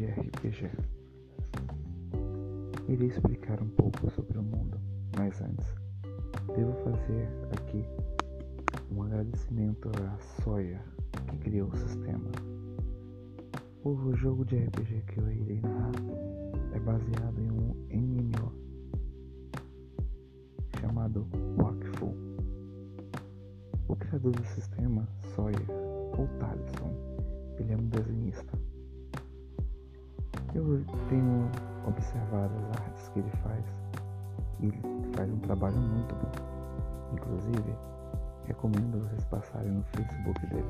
de RPG. Irei explicar um pouco sobre o mundo, mas antes, devo fazer aqui um agradecimento à Soya que criou o sistema. O jogo de RPG que eu irei narrar é baseado em um MMO chamado Wakfu. O criador do sistema, Sawyer, ou Talisson, ele é um desenhista. Eu tenho observado as artes que ele faz e ele faz um trabalho muito bom. Inclusive, recomendo vocês passarem no Facebook dele.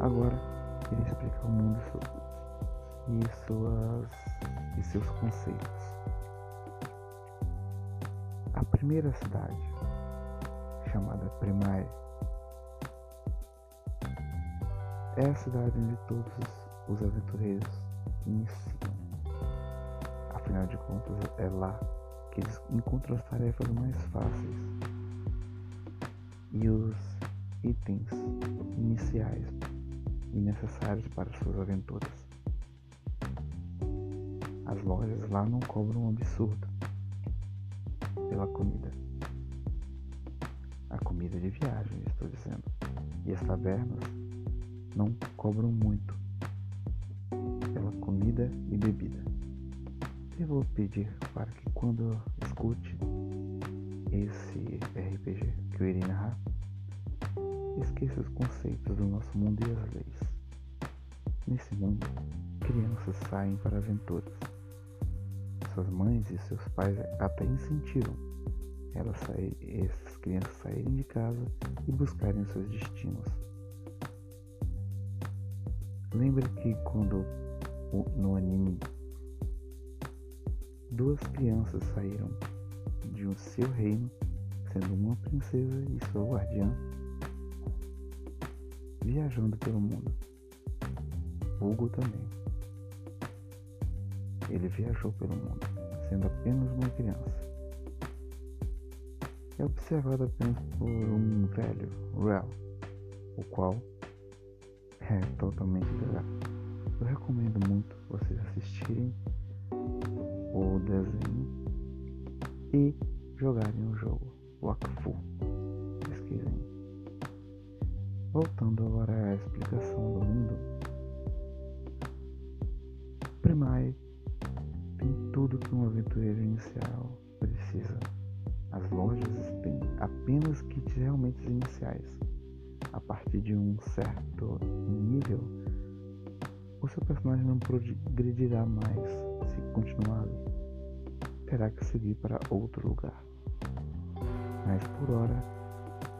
Agora, irei explicar o mundo e, suas, e seus conceitos. A primeira cidade, chamada Primae, é a cidade onde todos os aventureiros iniciam. Afinal de contas, é lá que eles encontram as tarefas mais fáceis e os itens iniciais e necessários para suas aventuras. As lojas lá não cobram um absurdo pela comida. A comida de viagem, estou dizendo. E as tabernas não cobram muito pela comida e bebida. Eu vou pedir para que quando escute esse RPG que eu irei narrar, esqueça os conceitos do nosso mundo e as leis. Nesse mundo, crianças saem para aventuras. Suas mães e seus pais até incentivam elas sair, essas crianças saírem de casa e buscarem seus destinos. Lembre que quando no anime duas crianças saíram de um seu reino, sendo uma princesa e sua guardiã, viajando pelo mundo. Hugo também. Ele viajou pelo mundo, sendo apenas uma criança. É observado apenas por um velho, Rel, o qual é totalmente legal. Eu recomendo muito vocês assistirem o desenho e jogarem o jogo Wakfu. Pesquisem. Voltando agora à explicação do mundo, Primae tem tudo que um aventureiro inicial precisa. As lojas têm apenas kits realmente iniciais a partir de um certo nível, o seu personagem não progredirá mais se continuar. Terá que seguir para outro lugar. Mas por hora,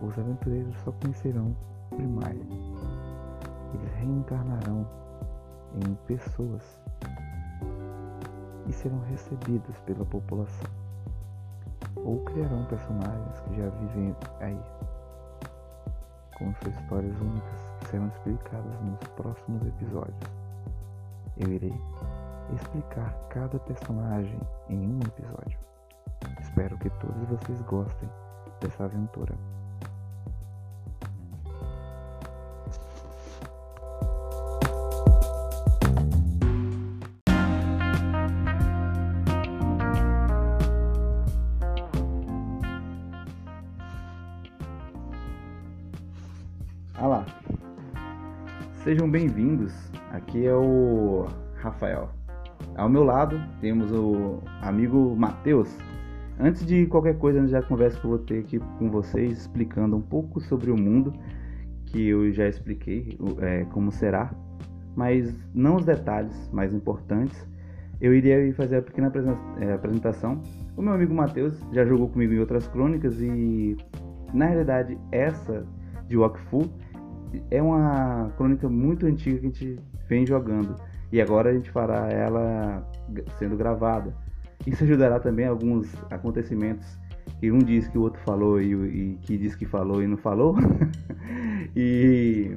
os aventureiros só conhecerão Primária. Eles reencarnarão em pessoas e serão recebidos pela população. Ou criarão personagens que já vivem aí com suas histórias únicas que serão explicadas nos próximos episódios. Eu irei explicar cada personagem em um episódio. Espero que todos vocês gostem dessa aventura. Sejam bem-vindos. Aqui é o Rafael. Ao meu lado temos o amigo Matheus. Antes de qualquer coisa, já conversa que eu vou ter aqui com vocês explicando um pouco sobre o mundo que eu já expliquei é, como será, mas não os detalhes mais importantes. Eu iria fazer a pequena é, apresentação. O meu amigo Matheus já jogou comigo em outras crônicas e na realidade essa de Wakfu é uma crônica muito antiga que a gente vem jogando e agora a gente fará ela sendo gravada. Isso ajudará também alguns acontecimentos que um diz que o outro falou e, e que diz que falou e não falou. e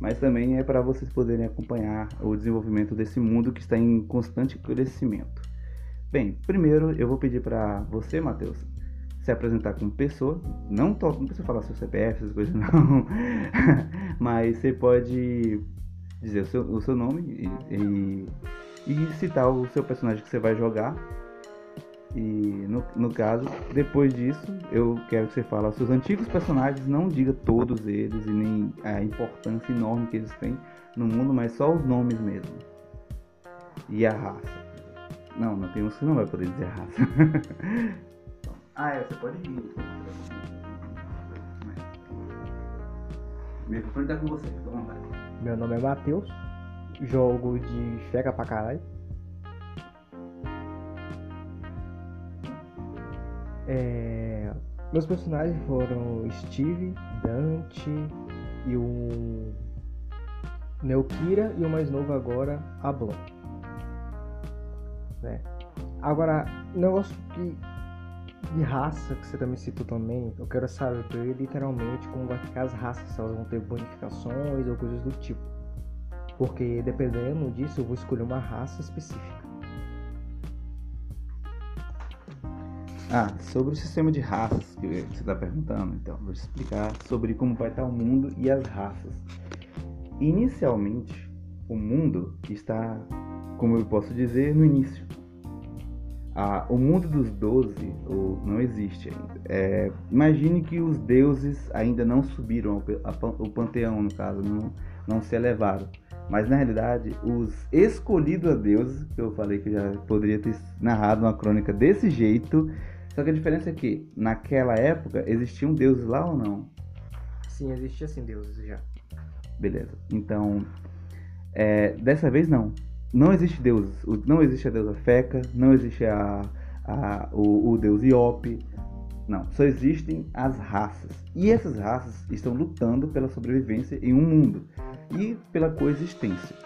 mas também é para vocês poderem acompanhar o desenvolvimento desse mundo que está em constante crescimento. Bem, primeiro eu vou pedir para você, Matheus, se apresentar como pessoa, não, não precisa falar seu CPF, essas coisas não, mas você pode dizer o seu, o seu nome e, e, e, citar o seu personagem que você vai jogar. E no, no caso, depois disso, eu quero que você fale seus antigos personagens, não diga todos eles e nem a importância enorme que eles têm no mundo, mas só os nomes mesmo. E a raça. Não, não tem uns não vai poder dizer a raça. ah, é, você pode rir. O microfone tá com você. Meu nome é Matheus, jogo de Fega pra caralho. É... Meus personagens foram Steve, Dante e o Neokira e o mais novo agora, Ablon. Né? Agora, negócio que de raça que você também citou também, eu quero saber literalmente como vai ficar as raças, se elas vão ter bonificações ou coisas do tipo. Porque dependendo disso, eu vou escolher uma raça específica. Ah, sobre o sistema de raças que você está perguntando, então, vou explicar sobre como vai estar o mundo e as raças. Inicialmente, o mundo está, como eu posso dizer, no início. Ah, o mundo dos doze não existe ainda. É, imagine que os deuses ainda não subiram ao, o panteão, no caso, não, não se elevaram. Mas na realidade, os escolhidos a deuses, que eu falei que já poderia ter narrado uma crônica desse jeito, só que a diferença é que naquela época existiam deuses lá ou não? Sim, existia sim deuses já. Beleza. Então, é, dessa vez não não existe deus, não existe a deusa Feca, não existe a, a o, o, deus Iope, não, só existem as raças. E essas raças estão lutando pela sobrevivência em um mundo e pela coexistência.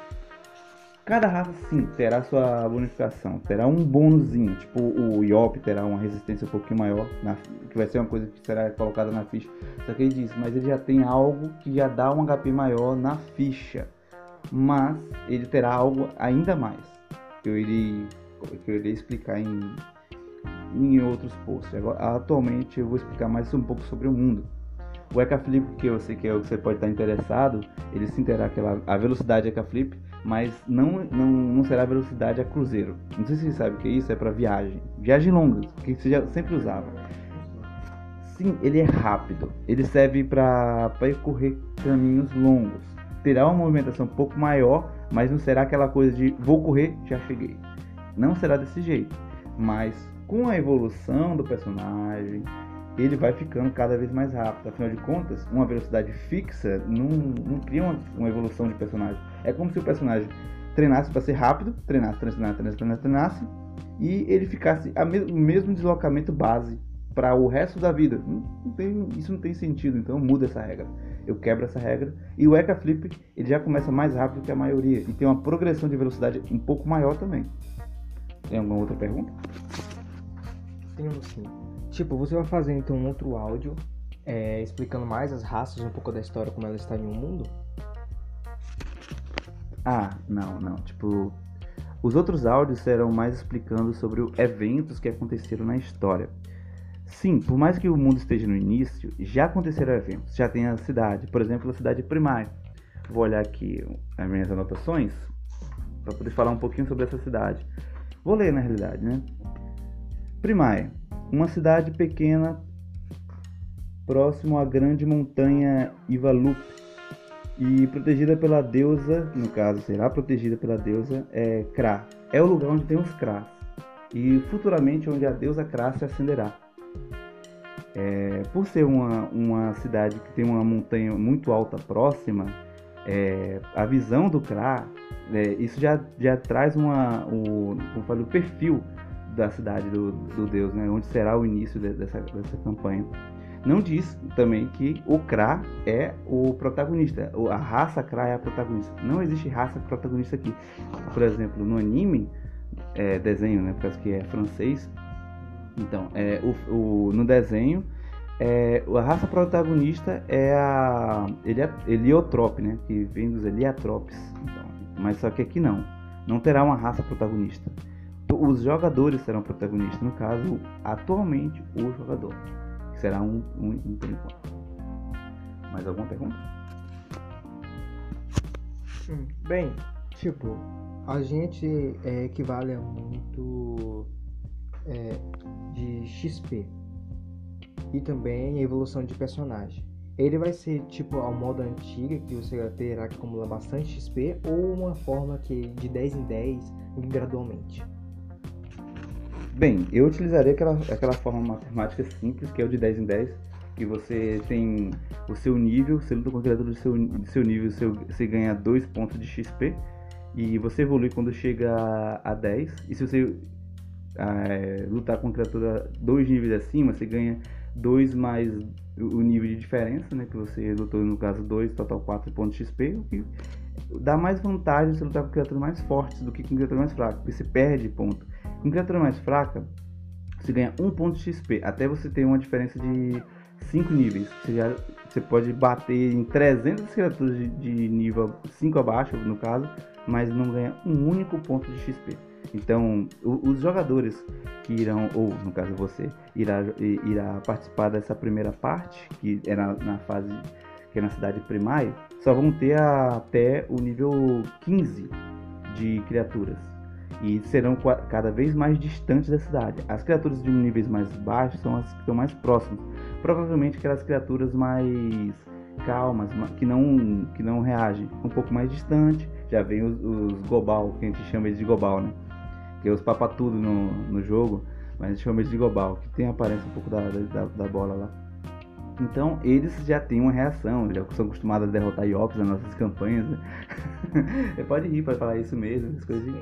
Cada raça sim terá sua bonificação, terá um bônusinho, tipo o Iop terá uma resistência um pouquinho maior, na, que vai ser uma coisa que será colocada na ficha. Só que ele diz, mas ele já tem algo que já dá um HP maior na ficha mas ele terá algo ainda mais que eu irei, que eu irei explicar em, em outros posts. Agora, atualmente eu vou explicar mais um pouco sobre o mundo. O Ecaflip, que eu sei que é o que você pode estar interessado, ele sim terá aquela, a velocidade Ecaflip, mas não, não, não será velocidade a cruzeiro. Não sei se você sabe o que é isso, é para viagem. Viagem longa, que você já sempre usava. Sim, ele é rápido. Ele serve para percorrer caminhos longos terá uma movimentação um pouco maior, mas não será aquela coisa de vou correr, já cheguei. Não será desse jeito. Mas com a evolução do personagem, ele vai ficando cada vez mais rápido. Afinal de contas, uma velocidade fixa não, não cria uma, uma evolução de personagem. É como se o personagem treinasse para ser rápido, treinasse, treinasse, treinasse, treinasse, treinasse, e ele ficasse o mesmo deslocamento base para o resto da vida. Não, não tem, isso não tem sentido, então muda essa regra. Eu quebro essa regra. E o Eka Flip ele já começa mais rápido que a maioria e tem uma progressão de velocidade um pouco maior também. Tem alguma outra pergunta? Tenho sim. Tipo, você vai fazer então um outro áudio é, explicando mais as raças, um pouco da história, como ela está em um mundo? Ah, não, não. Tipo, os outros áudios serão mais explicando sobre eventos que aconteceram na história. Sim, por mais que o mundo esteja no início, já aconteceram eventos. Já tem a cidade, por exemplo, a cidade primária. Vou olhar aqui as minhas anotações para poder falar um pouquinho sobre essa cidade. Vou ler na realidade, né? Primaia, uma cidade pequena próximo à grande montanha Ivalup e protegida pela deusa, no caso será protegida pela deusa é, Kra. É o lugar onde tem os Kras e futuramente onde a deusa Kra se acenderá. É, por ser uma, uma cidade que tem uma montanha muito alta próxima, é, a visão do Kra, é, isso já, já traz uma, o, como falei, o perfil da cidade do, do deus, né, onde será o início de, dessa, dessa campanha. Não diz também que o Kra é o protagonista, a raça Kra é a protagonista. Não existe raça protagonista aqui. Por exemplo, no anime, é, desenho, né, porque que é francês, então, é, o, o, no desenho, é, a raça protagonista é a Heliotrope, né? Que vem dos Heliotropes. Então, mas só que aqui não. Não terá uma raça protagonista. os jogadores serão protagonistas. No caso, atualmente, o jogador. Que será um, um, um por enquanto. Mais alguma pergunta? Bem, tipo, a gente é, equivale a muito é, de XP e também a evolução de personagem. Ele vai ser tipo ao modo antiga, que você terá que acumular bastante XP, ou uma forma que de 10 em 10 gradualmente. Bem, eu utilizaria aquela, aquela forma matemática simples, que é o de 10 em 10, que você tem o seu nível, você luta com a criatura do seu, do seu nível, seu, você ganha 2 pontos de XP, e você evolui quando chega a 10, e se você é, lutar com criatura dois níveis acima, você ganha 2 mais o nível de diferença, né? Que você lutou no caso 2, total 4 pontos XP, o que dá mais vantagem você lutar com criaturas mais fortes do que com criaturas mais fracas, porque você perde ponto. Com criatura mais fraca, você ganha 1 ponto XP, até você ter uma diferença de 5 níveis. Você, já, você pode bater em 300 criaturas de, de nível 5 abaixo, no caso, mas não ganha um único ponto de XP. Então, os jogadores que irão, ou no caso você, irá, irá participar dessa primeira parte, que é na, na fase que é na cidade primária, só vão ter até o nível 15 de criaturas. E serão cada vez mais distantes da cidade. As criaturas de níveis mais baixos são as que estão mais próximas. Provavelmente aquelas criaturas mais calmas, que não, que não reagem. Um pouco mais distante, já vem os, os Gobal, que a gente chama de Gobal, né? Que os papatudo no, no jogo, mas a gente chama eles de global, que tem a aparência um pouco da, da, da bola lá. Então eles já têm uma reação, já são acostumados a derrotar Iops nas nossas campanhas. Né? pode rir para falar isso mesmo, as coisas.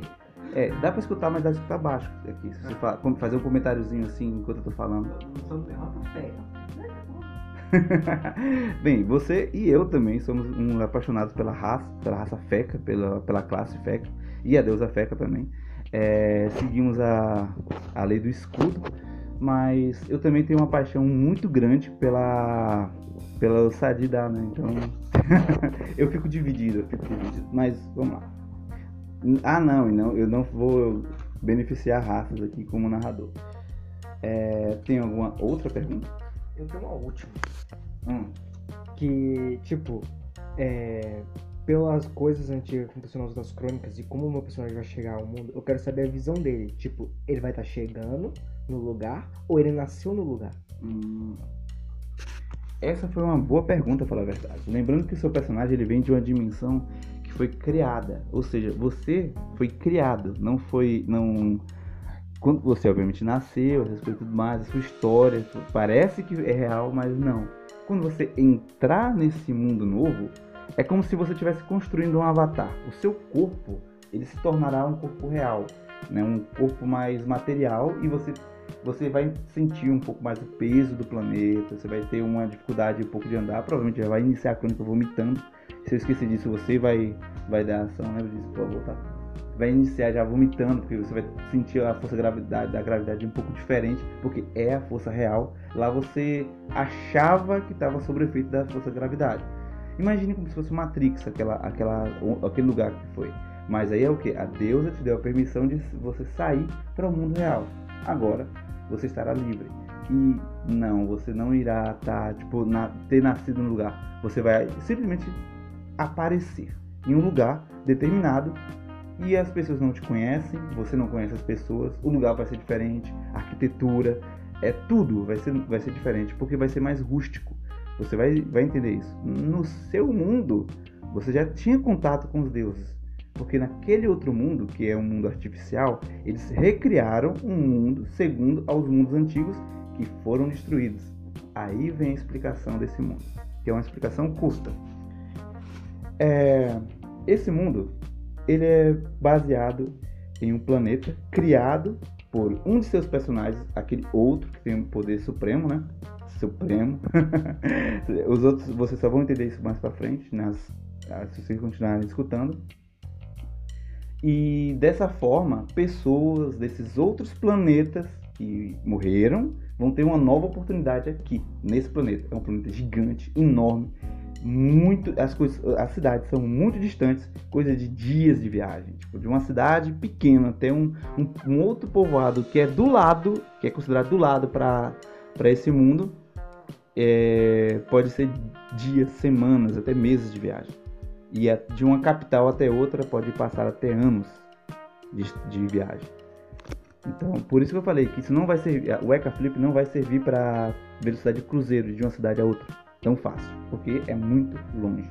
É, dá pra escutar, mas dá pra escutar baixo aqui. Se você fala, fazer um comentáriozinho assim enquanto eu tô falando. Bem, você e eu também somos um apaixonados pela raça, pela raça Feca, pela, pela classe Feca e a deusa Feca também é, seguimos a, a lei do escudo, mas eu também tenho uma paixão muito grande pela pela ousadia, né? Então eu fico dividido, eu fico dividido. Mas vamos lá. Ah, não, não, eu não vou beneficiar raças aqui como narrador. É, tem alguma outra pergunta? Eu tenho uma última. Hum. Que, tipo, é, pelas coisas antigas que aconteceram nas outras crônicas e como o meu personagem vai chegar ao mundo, eu quero saber a visão dele. Tipo, ele vai estar tá chegando no lugar ou ele nasceu no lugar? Hum. Essa foi uma boa pergunta, falar a verdade. Lembrando que seu personagem ele vem de uma dimensão que foi criada, ou seja, você foi criado, não foi, não quando você obviamente nasceu, coisas tudo mais, a sua história parece que é real, mas não. Quando você entrar nesse mundo novo, é como se você estivesse construindo um avatar. O seu corpo ele se tornará um corpo real, né? um corpo mais material e você você vai sentir um pouco mais o peso do planeta, você vai ter uma dificuldade um pouco de andar, provavelmente já vai iniciar a crônica vomitando. Se eu esquecer disso, você vai vai dar ação, lembra disso, por tá? Vai iniciar já vomitando, porque você vai sentir a força gravidade, da gravidade um pouco diferente, porque é a força real. Lá você achava que estava sob o efeito da força da gravidade. Imagine como se fosse Matrix, aquela, aquela, aquele lugar que foi. Mas aí é o que? A deusa te deu a permissão de você sair para o mundo real. Agora você estará livre. E não, você não irá tá, tipo, na, ter nascido no lugar. Você vai simplesmente aparecer em um lugar determinado e as pessoas não te conhecem, você não conhece as pessoas, o lugar vai ser diferente, a arquitetura, é tudo vai ser, vai ser diferente, porque vai ser mais rústico. Você vai, vai entender isso. No seu mundo, você já tinha contato com os deuses. Porque naquele outro mundo, que é um mundo artificial, eles recriaram um mundo segundo aos mundos antigos que foram destruídos. Aí vem a explicação desse mundo, que é uma explicação curta. É, esse mundo ele é baseado em um planeta criado por um de seus personagens, aquele outro que tem um poder supremo, né? Supremo. Os outros, vocês só vão entender isso mais pra frente, nas, ah, se vocês continuarem escutando. E dessa forma, pessoas desses outros planetas que morreram vão ter uma nova oportunidade aqui, nesse planeta. É um planeta gigante, enorme, muito. As, coisas, as cidades são muito distantes, coisa de dias de viagem. Tipo, de uma cidade pequena até um, um, um outro povoado que é do lado, que é considerado do lado para esse mundo, é, pode ser dias, semanas, até meses de viagem. E de uma capital até outra pode passar até anos de, de viagem. Então, por isso que eu falei que isso não vai servir, o Eka Flip não vai servir para velocidade de cruzeiro de uma cidade a outra tão fácil, porque é muito longe.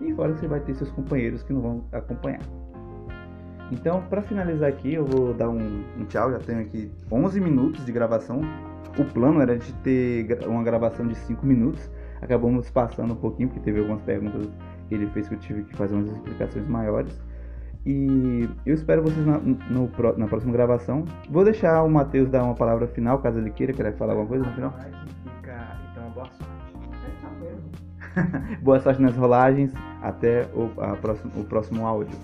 E fora que você vai ter seus companheiros que não vão acompanhar. Então, para finalizar aqui, eu vou dar um, um, tchau. Já tenho aqui 11 minutos de gravação. O plano era de ter uma gravação de 5 minutos. Acabamos passando um pouquinho, porque teve algumas perguntas que ele fez que eu tive que fazer umas explicações maiores. E eu espero vocês na, no, na próxima gravação. Vou deixar o Matheus dar uma palavra final, caso ele queira. Quer falar alguma coisa no final? Então, boa sorte. boa sorte nas rolagens. Até o, o próximo áudio.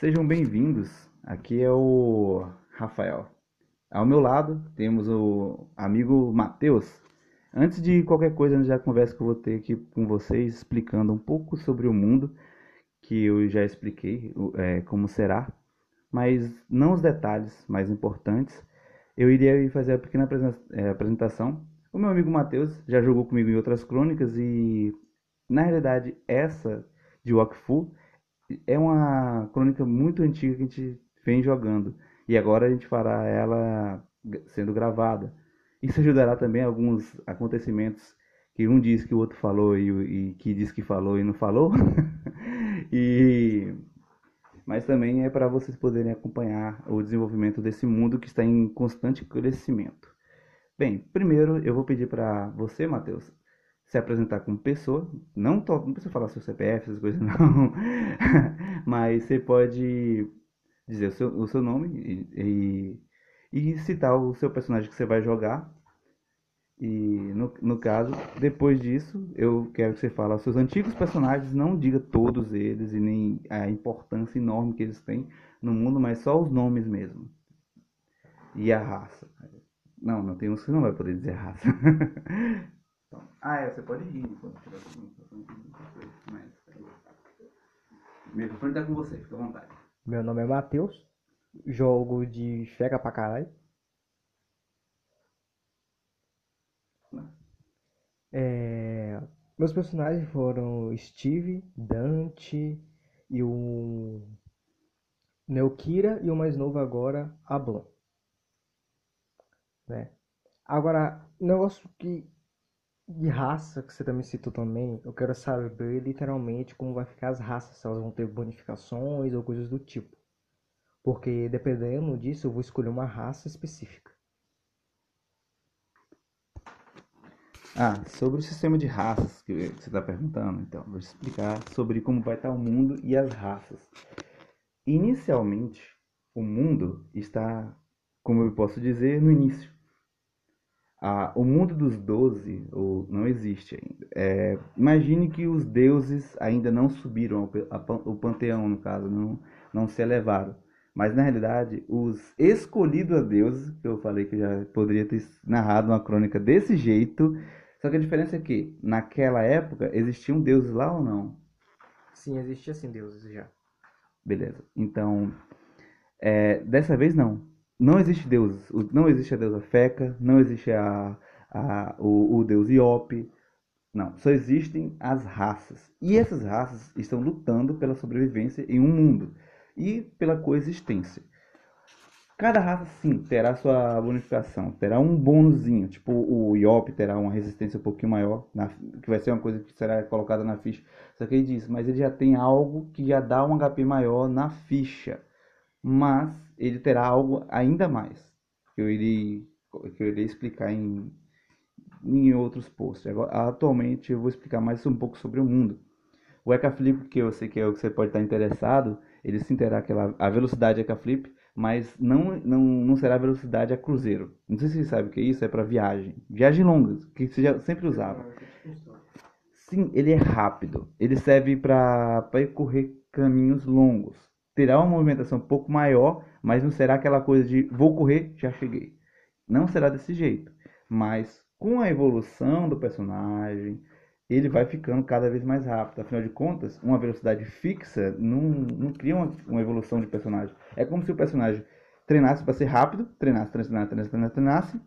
Sejam bem-vindos. Aqui é o Rafael. Ao meu lado temos o amigo Matheus. Antes de qualquer coisa, da conversa que eu vou ter aqui com vocês, explicando um pouco sobre o mundo, que eu já expliquei é, como será, mas não os detalhes mais importantes, eu iria fazer a pequena é, apresentação. O meu amigo Matheus já jogou comigo em outras crônicas e, na realidade, essa de Wakfu é uma crônica muito antiga que a gente vem jogando. E agora a gente fará ela sendo gravada. Isso ajudará também alguns acontecimentos que um diz que o outro falou e, e que diz que falou e não falou. e mas também é para vocês poderem acompanhar o desenvolvimento desse mundo que está em constante crescimento. Bem, primeiro eu vou pedir para você, Matheus, se apresentar como pessoa. Não, não precisa falar seu CPF, essas coisas não. Mas você pode dizer o seu, o seu nome e, e, e, citar o seu personagem que você vai jogar. E no, no caso, depois disso, eu quero que você fale os seus antigos personagens, não diga todos eles e nem a importância enorme que eles têm no mundo, mas só os nomes mesmo. E a raça. Não, não tem uns que não vai poder dizer raça. então, ah, é, você pode rir enquanto tiver mas... O microfone tá com você, fica à vontade. Meu nome é Matheus, jogo de fega pra caralho. É, meus personagens foram Steve, Dante e o Neokira e o mais novo agora, Ablon. Né? Agora, negócio que de raça que você também citou também, eu quero saber literalmente como vai ficar as raças, se elas vão ter bonificações ou coisas do tipo. Porque dependendo disso, eu vou escolher uma raça específica. Ah, sobre o sistema de raças que você está perguntando, então, vou explicar sobre como vai estar o mundo e as raças. Inicialmente, o mundo está, como eu posso dizer, no início. Ah, o mundo dos doze ou, não existe ainda. É, imagine que os deuses ainda não subiram ao, o panteão, no caso, não, não se elevaram. Mas na realidade, os escolhidos a deuses, que eu falei que eu já poderia ter narrado uma crônica desse jeito, só que a diferença é que naquela época existiam deuses lá ou não? Sim, existia sim deuses já. Beleza. Então, é, dessa vez não não existe deuses. Não existe a deusa Feca, não existe a, a, o, o deus Iope. Não, só existem as raças. E essas raças estão lutando pela sobrevivência em um mundo e pela coexistência. Cada raça, sim, terá sua bonificação, terá um bônusinho. Tipo, o Iop terá uma resistência um pouquinho maior, na, que vai ser uma coisa que será colocada na ficha. Só que ele diz, mas ele já tem algo que já dá um HP maior na ficha mas ele terá algo ainda mais que eu irei, que eu irei explicar em, em outros posts. Agora, atualmente eu vou explicar mais um pouco sobre o mundo. O Eka Flip, que eu sei que é o que você pode estar interessado, ele sim terá aquela, a velocidade Eka Flip, mas não, não, não será velocidade a cruzeiro. Não sei se você sabe o que é isso, é para viagem. Viagem longas, que você já sempre usava. Sim, ele é rápido. Ele serve para percorrer caminhos longos. Terá uma movimentação um pouco maior, mas não será aquela coisa de vou correr, já cheguei. Não será desse jeito. Mas com a evolução do personagem, ele vai ficando cada vez mais rápido. Afinal de contas, uma velocidade fixa não, não cria uma, uma evolução de personagem. É como se o personagem treinasse para ser rápido, treinasse, treinasse, treinasse, treinasse, treinasse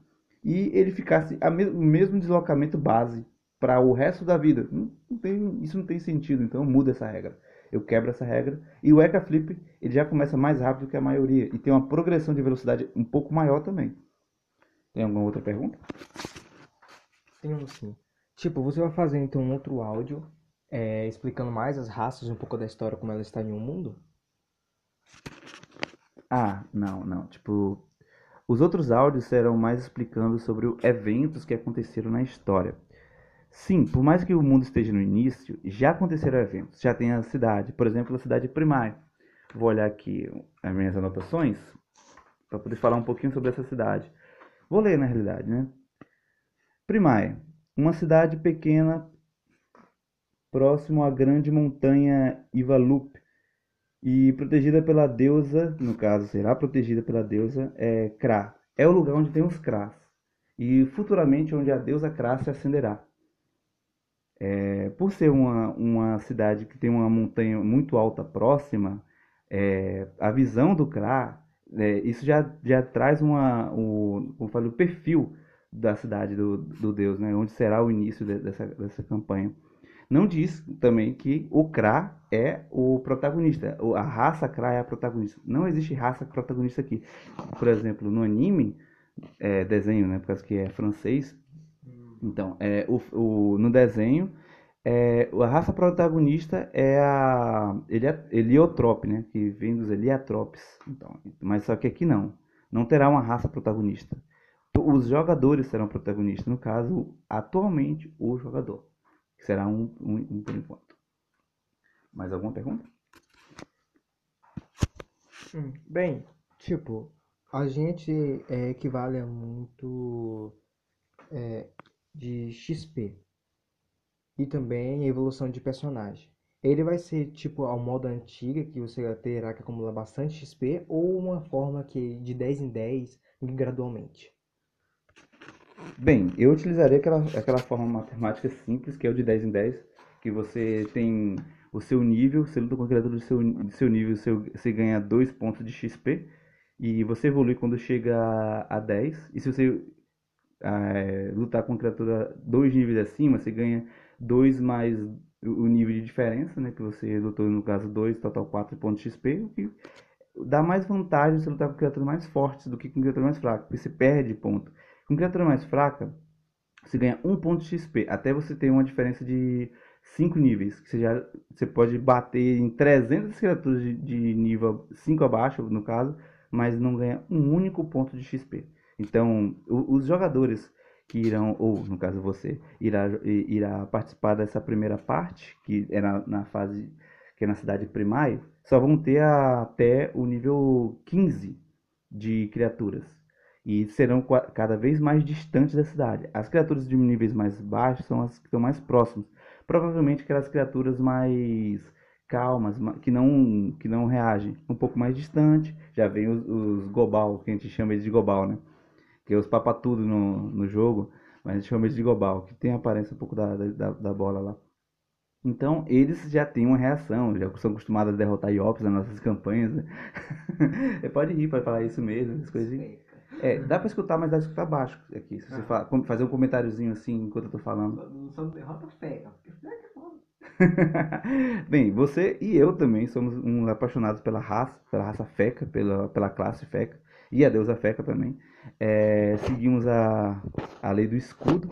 e ele ficasse o mesmo deslocamento base para o resto da vida. Não, não tem, isso não tem sentido, então muda essa regra. Eu quebro essa regra. E o Eka Flip ele já começa mais rápido que a maioria e tem uma progressão de velocidade um pouco maior também. Tem alguma outra pergunta? Tenho sim. Tipo, você vai fazer então um outro áudio é, explicando mais as raças, um pouco da história, como ela está em um mundo? Ah, não, não. Tipo, os outros áudios serão mais explicando sobre eventos que aconteceram na história. Sim, por mais que o mundo esteja no início, já aconteceram eventos. Já tem a cidade, por exemplo, a cidade primária. Vou olhar aqui as minhas anotações para poder falar um pouquinho sobre essa cidade. Vou ler na realidade, né? Primaia, uma cidade pequena próximo à grande montanha Ivalup e protegida pela deusa, no caso será protegida pela deusa é, Kra. É o lugar onde tem os Kras e futuramente onde a deusa Kra se acenderá. É, por ser uma, uma cidade que tem uma montanha muito alta próxima, é, a visão do Kra, é, isso já, já traz uma, o, como falo, o perfil da cidade do, do deus, né, onde será o início de, dessa, dessa campanha. Não diz também que o Kra é o protagonista, a raça Kra é a protagonista. Não existe raça protagonista aqui. Por exemplo, no anime, é, desenho, né, porque que é francês, então, é, o, o, no desenho, é, a raça protagonista é a Heliotrope, né, que vem dos Heliotropes. Então, mas só que aqui não, não terá uma raça protagonista. Os jogadores serão protagonistas, no caso, atualmente, o jogador que será um, um, um por enquanto. Mais alguma pergunta? Hum, bem, tipo, a gente é, equivale a muito é, de XP e também a evolução de personagem. Ele vai ser tipo ao modo antiga, que você terá que acumular bastante XP, ou uma forma que de 10 em 10 gradualmente. Bem, eu utilizaria aquela, aquela forma matemática simples, que é o de 10 em 10, que você tem o seu nível, você luta com a criatura do seu, do seu nível, seu, você ganha 2 pontos de XP, e você evolui quando chega a, a 10, e se você é, lutar com criatura dois níveis acima, você ganha 2 mais o nível de diferença, né, que você lutou no caso 2, total 4 pontos XP, o que dá mais vantagem você lutar com criaturas mais fortes do que com criaturas mais fracas, porque você perde ponto. Com criatura mais fraca, você ganha um ponto XP, até você ter uma diferença de 5 níveis, que você, já, você pode bater em 300 criaturas de, de nível 5 abaixo, no caso, mas não ganha um único ponto de XP. Então, os jogadores que irão, ou no caso você, irá, irá participar dessa primeira parte, que é na, na fase, que é na cidade primária, só vão ter até o nível 15 de criaturas e serão cada vez mais distantes da cidade. As criaturas de níveis mais baixos são as que estão mais próximas. Provavelmente aquelas criaturas mais calmas, que não, que não reagem. Um pouco mais distante, já vem os, os Gobal, que a gente chama de Gobal, né? Que é os papatudo no, no jogo, mas a gente chama eles de Gobal, que tem a aparência um pouco da, da, da bola lá. Então, eles já têm uma reação, já são acostumados a derrotar Iops nas nossas campanhas. Né? pode rir, pode falar isso mesmo, essas coisas. É, dá pra escutar, mas dá pra escutar baixo aqui. Se você ah. fala, fazer um comentáriozinho assim enquanto eu tô falando. Não só derrota feia, Bem, você e eu também somos um apaixonados pela raça, pela raça feca, pela, pela classe feca e a deusa feca também. É, seguimos a, a lei do escudo,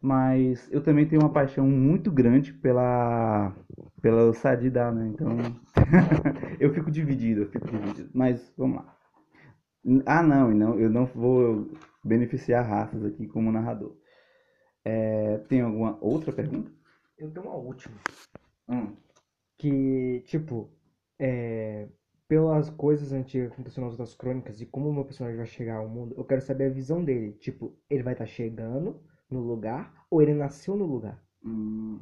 mas eu também tenho uma paixão muito grande pela pela Sadidá, né? Então eu fico dividido, eu fico dividido. Mas vamos lá. Ah, não, não, eu não vou beneficiar raças aqui como narrador. É, tem alguma outra pergunta? Eu tenho uma última. Hum. Que, tipo, é, pelas coisas antigas que aconteceram nas outras crônicas e como o meu personagem vai chegar ao mundo, eu quero saber a visão dele. Tipo, ele vai estar tá chegando no lugar ou ele nasceu no lugar? Hum.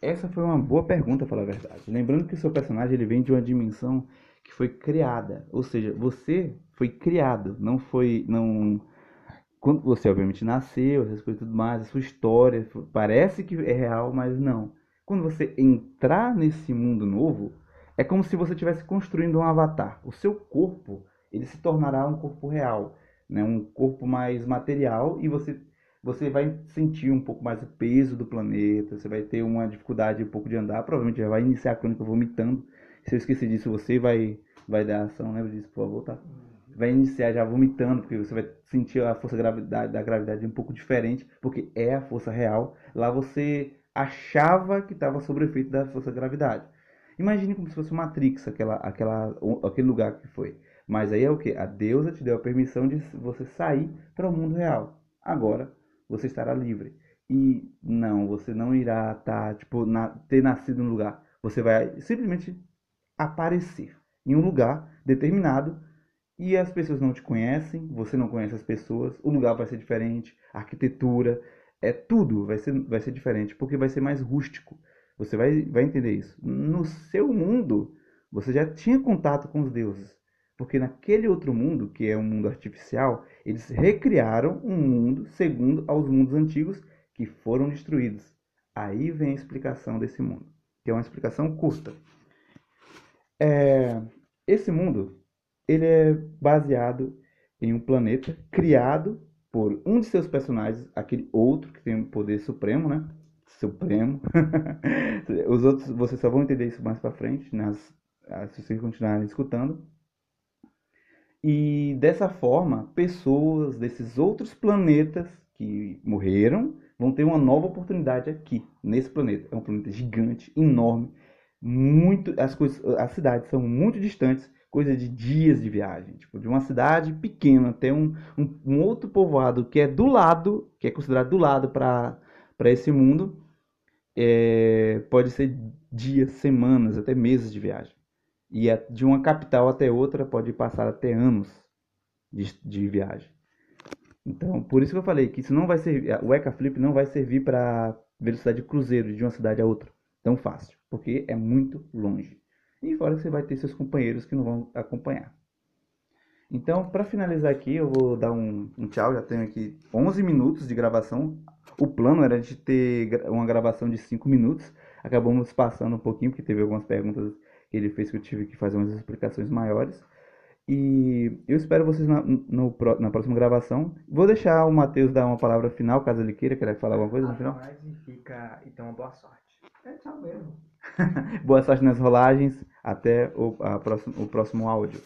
Essa foi uma boa pergunta, falar a verdade. Lembrando que seu personagem ele vem de uma dimensão que foi criada, ou seja, você foi criado, não foi, não quando você obviamente nasceu, essas tudo mais, a sua história parece que é real, mas não. Quando você entrar nesse mundo novo, é como se você estivesse construindo um avatar. O seu corpo, ele se tornará um corpo real, né? Um corpo mais material e você você vai sentir um pouco mais o peso do planeta, você vai ter uma dificuldade um pouco de andar, provavelmente já vai iniciar a crônica vomitando. Se eu esquecer disso, você vai vai dar ação, lembra disso, por favor, tá? vai iniciar já vomitando, porque você vai sentir a força gravidade, da gravidade um pouco diferente, porque é a força real. Lá você achava que estava sob o efeito da força da gravidade. Imagine como se fosse Matrix, aquela, aquela, aquele lugar que foi. Mas aí é o que? A deusa te deu a permissão de você sair para o mundo real. Agora você estará livre. E não, você não irá tá, tipo, na, ter nascido no lugar. Você vai simplesmente aparecer em um lugar determinado e as pessoas não te conhecem, você não conhece as pessoas, o lugar vai ser diferente, a arquitetura, é tudo vai ser, vai ser diferente, porque vai ser mais rústico. Você vai, vai entender isso. No seu mundo, você já tinha contato com os deuses. Porque naquele outro mundo, que é um mundo artificial, eles recriaram um mundo segundo aos mundos antigos que foram destruídos. Aí vem a explicação desse mundo, que é uma explicação curta. É, esse mundo ele é baseado em um planeta criado por um de seus personagens, aquele outro que tem o poder supremo, né? Supremo. Os outros, vocês só vão entender isso mais para frente, nas, se vocês continuarem escutando. E dessa forma, pessoas desses outros planetas que morreram vão ter uma nova oportunidade aqui, nesse planeta. É um planeta gigante, enorme, muito as coisas, as cidades são muito distantes coisa de dias de viagem, tipo, de uma cidade pequena até um, um, um outro povoado que é do lado, que é considerado do lado para esse mundo, é, pode ser dias, semanas, até meses de viagem. E é de uma capital até outra pode passar até anos de, de viagem. Então, por isso que eu falei que isso não vai servir, o Eka Flip não vai servir para velocidade de cruzeiro de uma cidade a outra tão fácil, porque é muito longe. E fora que você vai ter seus companheiros que não vão acompanhar. Então, para finalizar aqui, eu vou dar um, um, tchau. Já tenho aqui 11 minutos de gravação. O plano era de ter uma gravação de 5 minutos. Acabamos passando um pouquinho, porque teve algumas perguntas que ele fez que eu tive que fazer umas explicações maiores. E eu espero vocês na, no, na próxima gravação. Vou deixar o Matheus dar uma palavra final, caso ele queira. Quer falar alguma coisa no final? Fica, então, boa sorte. É tchau mesmo. boa sorte nas rolagens. Até o, próximo, o próximo áudio.